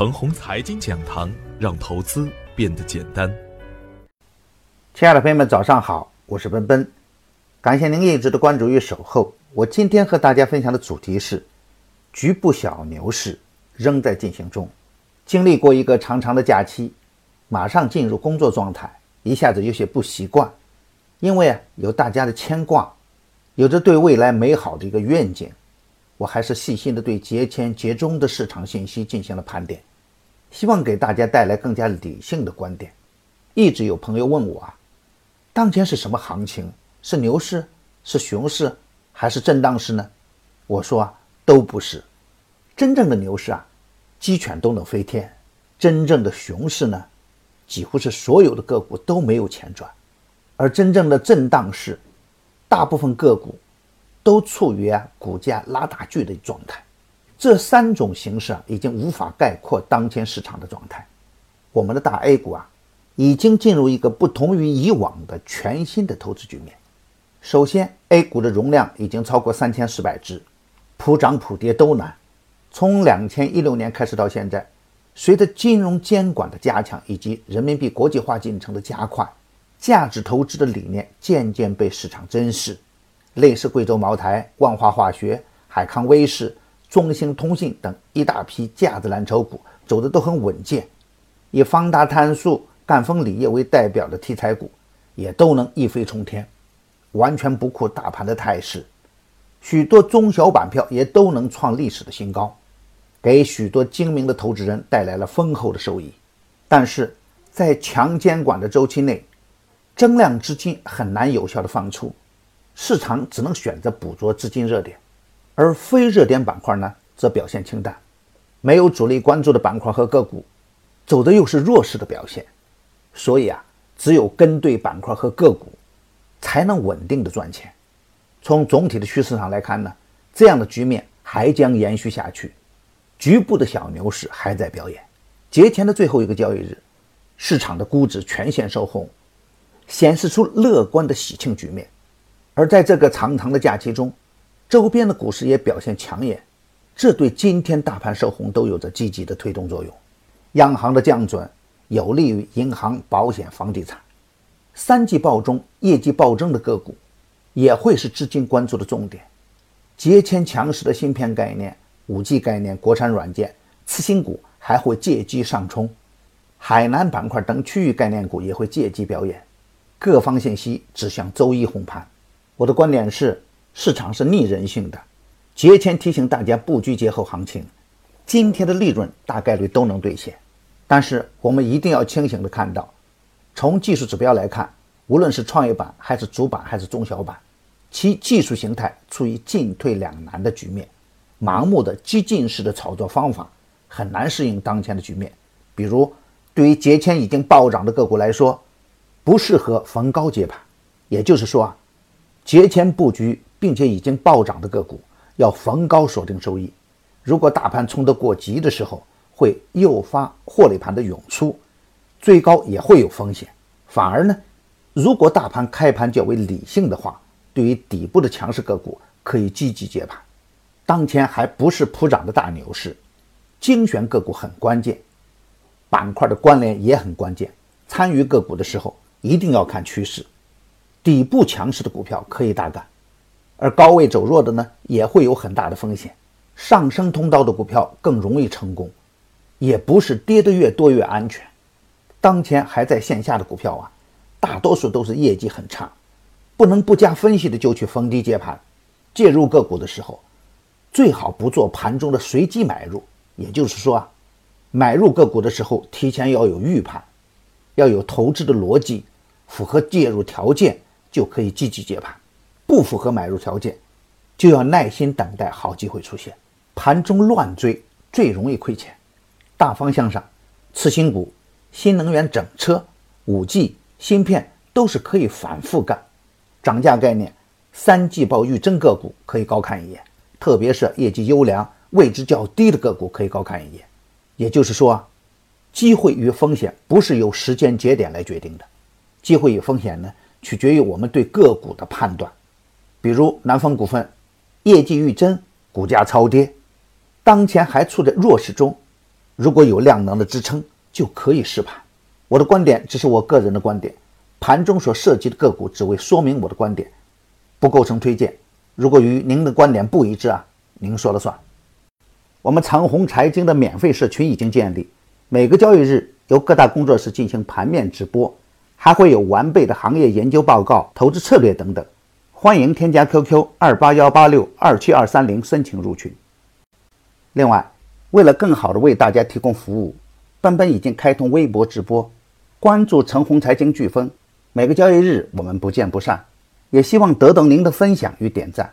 程红财经讲堂，让投资变得简单。亲爱的朋友们，早上好，我是奔奔，感谢您一直的关注与守候。我今天和大家分享的主题是：局部小牛市仍在进行中。经历过一个长长的假期，马上进入工作状态，一下子有些不习惯，因为啊有大家的牵挂，有着对未来美好的一个愿景。我还是细心的对节前节中的市场信息进行了盘点，希望给大家带来更加理性的观点。一直有朋友问我啊，当前是什么行情？是牛市？是熊市？还是震荡市呢？我说啊，都不是。真正的牛市啊，鸡犬都能飞天；真正的熊市呢，几乎是所有的个股都没有钱赚；而真正的震荡市，大部分个股。都处于啊股价拉大锯的状态，这三种形式啊已经无法概括当前市场的状态。我们的大 A 股啊，已经进入一个不同于以往的全新的投资局面。首先，A 股的容量已经超过三千四百只，普涨普跌都难。从两千一六年开始到现在，随着金融监管的加强以及人民币国际化进程的加快，价值投资的理念渐渐被市场珍视。类似贵州茅台、万华化学、海康威视、中兴通信等一大批价值蓝筹股走的都很稳健，以方达碳素、赣锋锂业为代表的题材股也都能一飞冲天，完全不顾大盘的态势。许多中小板票也都能创历史的新高，给许多精明的投资人带来了丰厚的收益。但是在强监管的周期内，增量资金很难有效的放出。市场只能选择捕捉资金热点，而非热点板块呢，则表现清淡。没有主力关注的板块和个股，走的又是弱势的表现。所以啊，只有跟对板块和个股，才能稳定的赚钱。从总体的趋势上来看呢，这样的局面还将延续下去。局部的小牛市还在表演。节前的最后一个交易日，市场的估值全线收红，显示出乐观的喜庆局面。而在这个长长的假期中，周边的股市也表现抢眼，这对今天大盘收红都有着积极的推动作用。央行的降准有利于银行、保险、房地产。三季报中业绩暴增的个股，也会是资金关注的重点。节前强势的芯片概念、五 G 概念、国产软件、次新股还会借机上冲，海南板块等区域概念股也会借机表演。各方信息指向周一红盘。我的观点是，市场是逆人性的。节前提醒大家布局节后行情，今天的利润大概率都能兑现。但是我们一定要清醒的看到，从技术指标来看，无论是创业板还是主板还是中小板，其技术形态处于进退两难的局面。盲目的激进式的炒作方法很难适应当前的局面。比如，对于节前已经暴涨的个股来说，不适合逢高接盘。也就是说啊。节前布局并且已经暴涨的个股，要逢高锁定收益。如果大盘冲得过急的时候，会诱发获利盘的涌出，追高也会有风险。反而呢，如果大盘开盘较为理性的话，对于底部的强势个股可以积极接盘。当前还不是普涨的大牛市，精选个股很关键，板块的关联也很关键。参与个股的时候，一定要看趋势。底部强势的股票可以大干，而高位走弱的呢，也会有很大的风险。上升通道的股票更容易成功，也不是跌得越多越安全。当前还在线下的股票啊，大多数都是业绩很差，不能不加分析的就去逢低接盘。介入个股的时候，最好不做盘中的随机买入，也就是说啊，买入个股的时候提前要有预判，要有投资的逻辑，符合介入条件。就可以积极接盘，不符合买入条件，就要耐心等待好机会出现。盘中乱追最容易亏钱。大方向上，次新股、新能源整车、五 G、芯片都是可以反复干。涨价概念、三季报预增个股可以高看一眼，特别是业绩优良、位置较低的个股可以高看一眼。也就是说，机会与风险不是由时间节点来决定的，机会与风险呢？取决于我们对个股的判断，比如南方股份，业绩预增，股价超跌，当前还处在弱势中，如果有量能的支撑，就可以试盘。我的观点只是我个人的观点，盘中所涉及的个股只为说明我的观点，不构成推荐。如果与您的观点不一致啊，您说了算。我们长虹财经的免费社群已经建立，每个交易日由各大工作室进行盘面直播，还会有完备的行业研究报告、投资策略等等。欢迎添加 QQ 二八幺八六二七二三零申请入群。另外，为了更好的为大家提供服务，奔奔已经开通微博直播，关注陈红财经飓风，每个交易日我们不见不散。也希望得到您的分享与点赞。